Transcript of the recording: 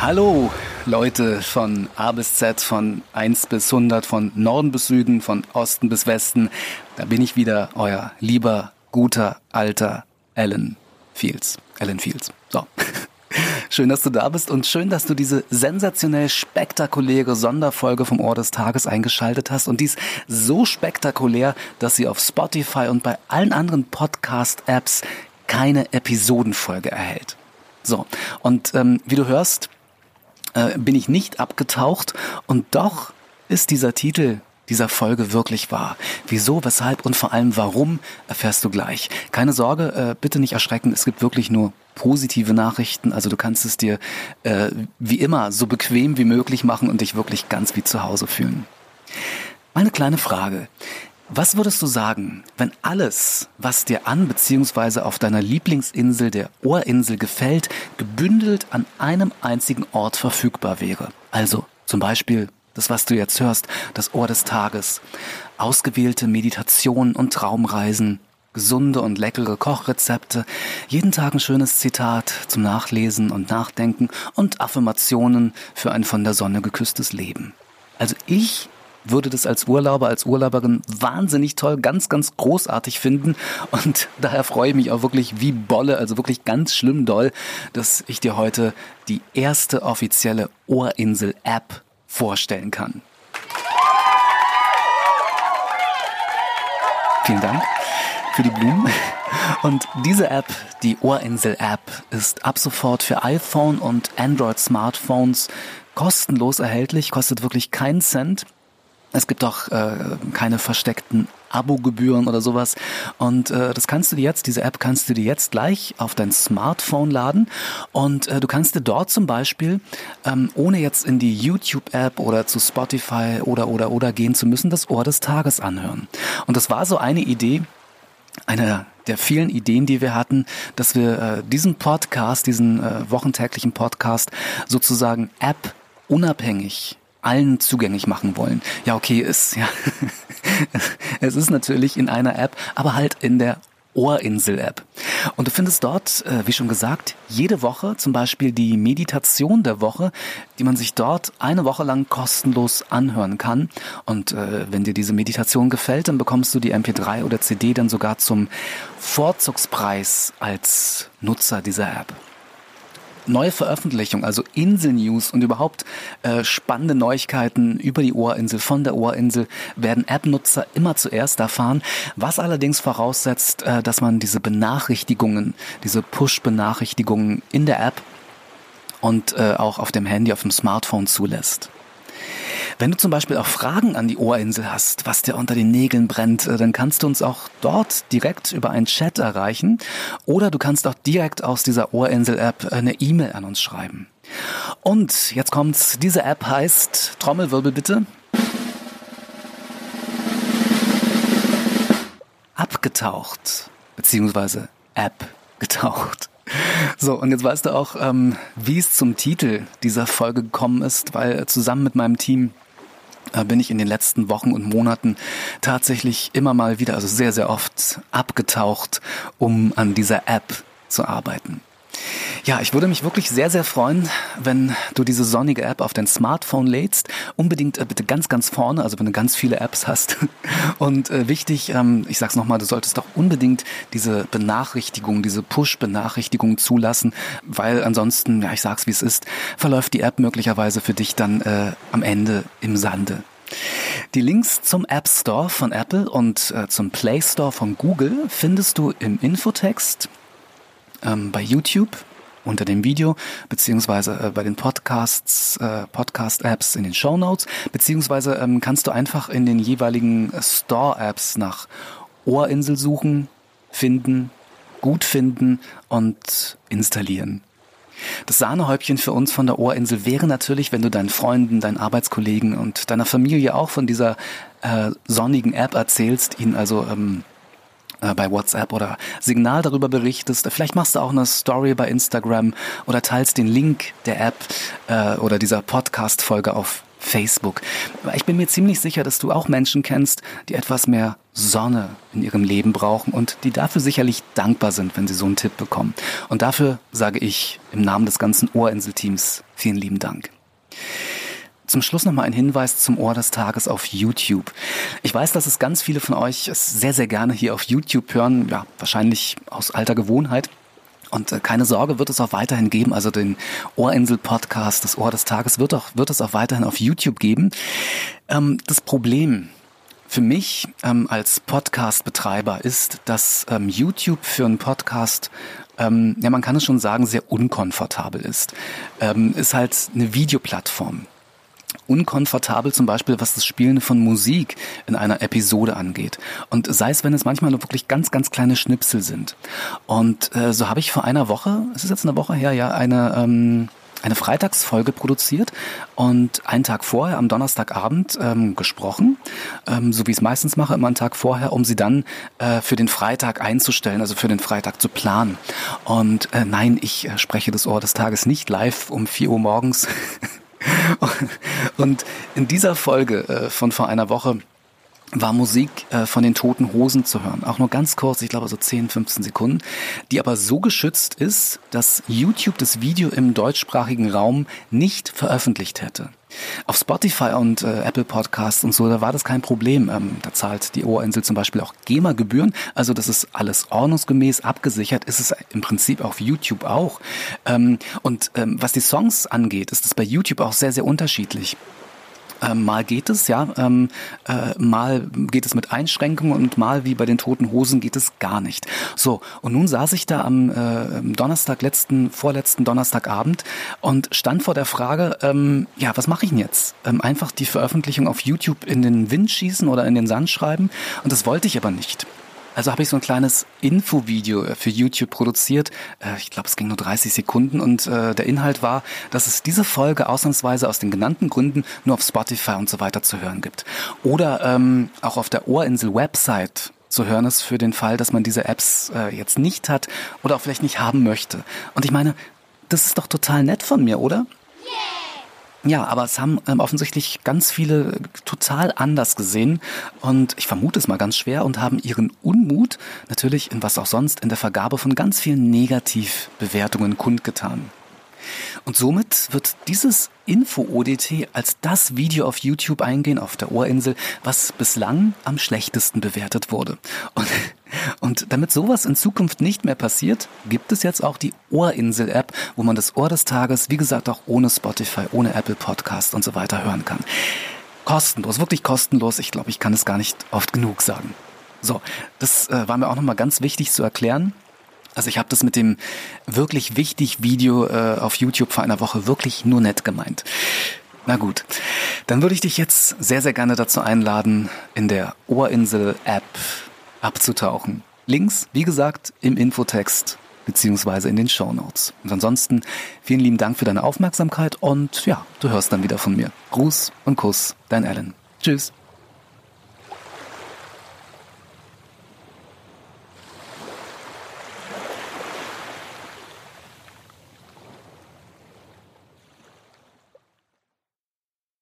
Hallo Leute von A bis Z, von 1 bis 100, von Norden bis Süden, von Osten bis Westen. Da bin ich wieder, euer lieber, guter, alter Alan Fields. Alan Fields. So. Schön, dass du da bist und schön, dass du diese sensationell spektakuläre Sonderfolge vom Ohr des Tages eingeschaltet hast und dies so spektakulär, dass sie auf Spotify und bei allen anderen Podcast-Apps keine Episodenfolge erhält. So, und ähm, wie du hörst, äh, bin ich nicht abgetaucht und doch ist dieser Titel dieser Folge wirklich wahr. Wieso, weshalb und vor allem warum erfährst du gleich. Keine Sorge, äh, bitte nicht erschrecken, es gibt wirklich nur positive Nachrichten. Also du kannst es dir äh, wie immer so bequem wie möglich machen und dich wirklich ganz wie zu Hause fühlen. Meine kleine Frage. Was würdest du sagen, wenn alles, was dir an bzw. auf deiner Lieblingsinsel der Ohrinsel gefällt, gebündelt an einem einzigen Ort verfügbar wäre? Also zum Beispiel das, was du jetzt hörst, das Ohr des Tages, ausgewählte Meditationen und Traumreisen, gesunde und leckere Kochrezepte, jeden Tag ein schönes Zitat zum Nachlesen und Nachdenken und Affirmationen für ein von der Sonne geküsstes Leben. Also ich würde das als Urlauber, als Urlauberin wahnsinnig toll, ganz, ganz großartig finden. Und daher freue ich mich auch wirklich wie Bolle, also wirklich ganz schlimm doll, dass ich dir heute die erste offizielle Ohrinsel-App vorstellen kann. Vielen Dank für die Blumen. Und diese App, die Ohrinsel-App, ist ab sofort für iPhone und Android-Smartphones kostenlos erhältlich, kostet wirklich keinen Cent. Es gibt auch äh, keine versteckten Abogebühren oder sowas. Und äh, das kannst du dir jetzt, diese App kannst du dir jetzt gleich auf dein Smartphone laden. Und äh, du kannst dir dort zum Beispiel, ähm, ohne jetzt in die YouTube-App oder zu Spotify oder oder oder gehen zu müssen, das Ohr des Tages anhören. Und das war so eine Idee, eine der vielen Ideen, die wir hatten, dass wir äh, diesen Podcast, diesen äh, wochentäglichen Podcast sozusagen App unabhängig allen zugänglich machen wollen. Ja, okay, ist ja es ist natürlich in einer App, aber halt in der Ohrinsel-App. Und du findest dort, äh, wie schon gesagt, jede Woche zum Beispiel die Meditation der Woche, die man sich dort eine Woche lang kostenlos anhören kann. Und äh, wenn dir diese Meditation gefällt, dann bekommst du die MP3 oder CD dann sogar zum Vorzugspreis als Nutzer dieser App neue Veröffentlichung, also Insel-News und überhaupt äh, spannende Neuigkeiten über die Ohrinsel, von der Ohrinsel, werden App-Nutzer immer zuerst erfahren, was allerdings voraussetzt, äh, dass man diese Benachrichtigungen, diese Push-Benachrichtigungen in der App und äh, auch auf dem Handy, auf dem Smartphone zulässt. Wenn du zum Beispiel auch Fragen an die Ohrinsel hast, was dir unter den Nägeln brennt, äh, dann kannst du uns auch dort direkt über einen Chat erreichen oder du kannst auch direkt aus dieser Ohrinsel-App eine E-Mail an uns schreiben. Und jetzt kommt's, diese App heißt, Trommelwirbel bitte, abgetaucht, beziehungsweise App getaucht. So, und jetzt weißt du auch, ähm, wie es zum Titel dieser Folge gekommen ist, weil zusammen mit meinem Team äh, bin ich in den letzten Wochen und Monaten tatsächlich immer mal wieder, also sehr, sehr oft abgetaucht, um an dieser App zu arbeiten. Ja, ich würde mich wirklich sehr, sehr freuen, wenn du diese sonnige App auf dein Smartphone lädst. Unbedingt äh, bitte ganz, ganz vorne, also wenn du ganz viele Apps hast. Und äh, wichtig, ähm, ich sag's nochmal, du solltest doch unbedingt diese Benachrichtigung, diese Push-Benachrichtigung zulassen, weil ansonsten, ja, ich sag's wie es ist, verläuft die App möglicherweise für dich dann äh, am Ende im Sande. Die Links zum App Store von Apple und äh, zum Play Store von Google findest du im Infotext ähm, bei YouTube unter dem Video, beziehungsweise äh, bei den Podcasts, äh, Podcast-Apps in den Show Notes, beziehungsweise ähm, kannst du einfach in den jeweiligen Store-Apps nach Ohrinsel suchen, finden, gut finden und installieren. Das Sahnehäubchen für uns von der Ohrinsel wäre natürlich, wenn du deinen Freunden, deinen Arbeitskollegen und deiner Familie auch von dieser äh, sonnigen App erzählst, ihnen also ähm, äh, bei WhatsApp oder Signal darüber berichtest. Vielleicht machst du auch eine Story bei Instagram oder teilst den Link der App äh, oder dieser Podcast-Folge auf Facebook. Ich bin mir ziemlich sicher, dass du auch Menschen kennst, die etwas mehr Sonne in ihrem Leben brauchen und die dafür sicherlich dankbar sind, wenn sie so einen Tipp bekommen. Und dafür sage ich im Namen des ganzen Ohrinsel-Teams vielen lieben Dank. Zum Schluss noch mal ein Hinweis zum Ohr des Tages auf YouTube. Ich weiß, dass es ganz viele von euch sehr, sehr gerne hier auf YouTube hören, ja, wahrscheinlich aus alter Gewohnheit. Und äh, keine Sorge, wird es auch weiterhin geben. Also den Ohrinsel-Podcast, das Ohr des Tages, wird, auch, wird es auch weiterhin auf YouTube geben. Ähm, das Problem für mich ähm, als Podcast-Betreiber ist, dass ähm, YouTube für einen Podcast ähm, ja, man kann es schon sagen, sehr unkomfortabel ist. Ähm, ist halt eine Videoplattform unkomfortabel zum Beispiel, was das Spielen von Musik in einer Episode angeht. Und sei es, wenn es manchmal nur wirklich ganz, ganz kleine Schnipsel sind. Und äh, so habe ich vor einer Woche, es ist jetzt eine Woche her, ja, eine ähm, eine Freitagsfolge produziert und einen Tag vorher, am Donnerstagabend, ähm, gesprochen, ähm, so wie ich es meistens mache, immer einen Tag vorher, um sie dann äh, für den Freitag einzustellen, also für den Freitag zu planen. Und äh, nein, ich äh, spreche das Ohr des Tages nicht live um vier Uhr morgens Und in dieser Folge äh, von vor einer Woche war Musik äh, von den Toten Hosen zu hören. Auch nur ganz kurz, ich glaube so 10, 15 Sekunden, die aber so geschützt ist, dass YouTube das Video im deutschsprachigen Raum nicht veröffentlicht hätte. Auf Spotify und äh, Apple Podcasts und so, da war das kein Problem. Ähm, da zahlt die Ohrinsel zum Beispiel auch GEMA-Gebühren. Also das ist alles ordnungsgemäß abgesichert. Ist es im Prinzip auf YouTube auch. Ähm, und ähm, was die Songs angeht, ist es bei YouTube auch sehr, sehr unterschiedlich. Ähm, mal geht es, ja, ähm, äh, mal geht es mit Einschränkungen und mal wie bei den Toten Hosen geht es gar nicht. So, und nun saß ich da am äh, Donnerstag, letzten, vorletzten Donnerstagabend und stand vor der Frage, ähm, ja, was mache ich denn jetzt? Ähm, einfach die Veröffentlichung auf YouTube in den Wind schießen oder in den Sand schreiben? Und das wollte ich aber nicht. Also habe ich so ein kleines Infovideo äh, für YouTube produziert. Äh, ich glaube, es ging nur 30 Sekunden und äh, der Inhalt war, dass es diese Folge ausnahmsweise aus den genannten Gründen nur auf Spotify und so weiter zu hören gibt. Oder ähm, auch auf der Ohrinsel-Website zu hören ist für den Fall, dass man diese Apps äh, jetzt nicht hat oder auch vielleicht nicht haben möchte. Und ich meine, das ist doch total nett von mir, oder? Ja, aber es haben ähm, offensichtlich ganz viele total anders gesehen und ich vermute es mal ganz schwer und haben ihren Unmut natürlich in was auch sonst in der Vergabe von ganz vielen Negativbewertungen kundgetan. Und somit wird dieses Info-ODT als das Video auf YouTube eingehen, auf der Ohrinsel, was bislang am schlechtesten bewertet wurde. Und, und damit sowas in Zukunft nicht mehr passiert, gibt es jetzt auch die Ohrinsel-App, wo man das Ohr des Tages, wie gesagt, auch ohne Spotify, ohne Apple Podcast und so weiter hören kann. Kostenlos, wirklich kostenlos. Ich glaube, ich kann es gar nicht oft genug sagen. So, das äh, war mir auch nochmal ganz wichtig zu erklären. Also ich habe das mit dem wirklich wichtig Video äh, auf YouTube vor einer Woche wirklich nur nett gemeint. Na gut, dann würde ich dich jetzt sehr, sehr gerne dazu einladen, in der Ohrinsel-App abzutauchen. Links, wie gesagt, im Infotext beziehungsweise in den Show Notes. Und ansonsten vielen lieben Dank für deine Aufmerksamkeit und ja, du hörst dann wieder von mir. Gruß und Kuss, dein Alan. Tschüss.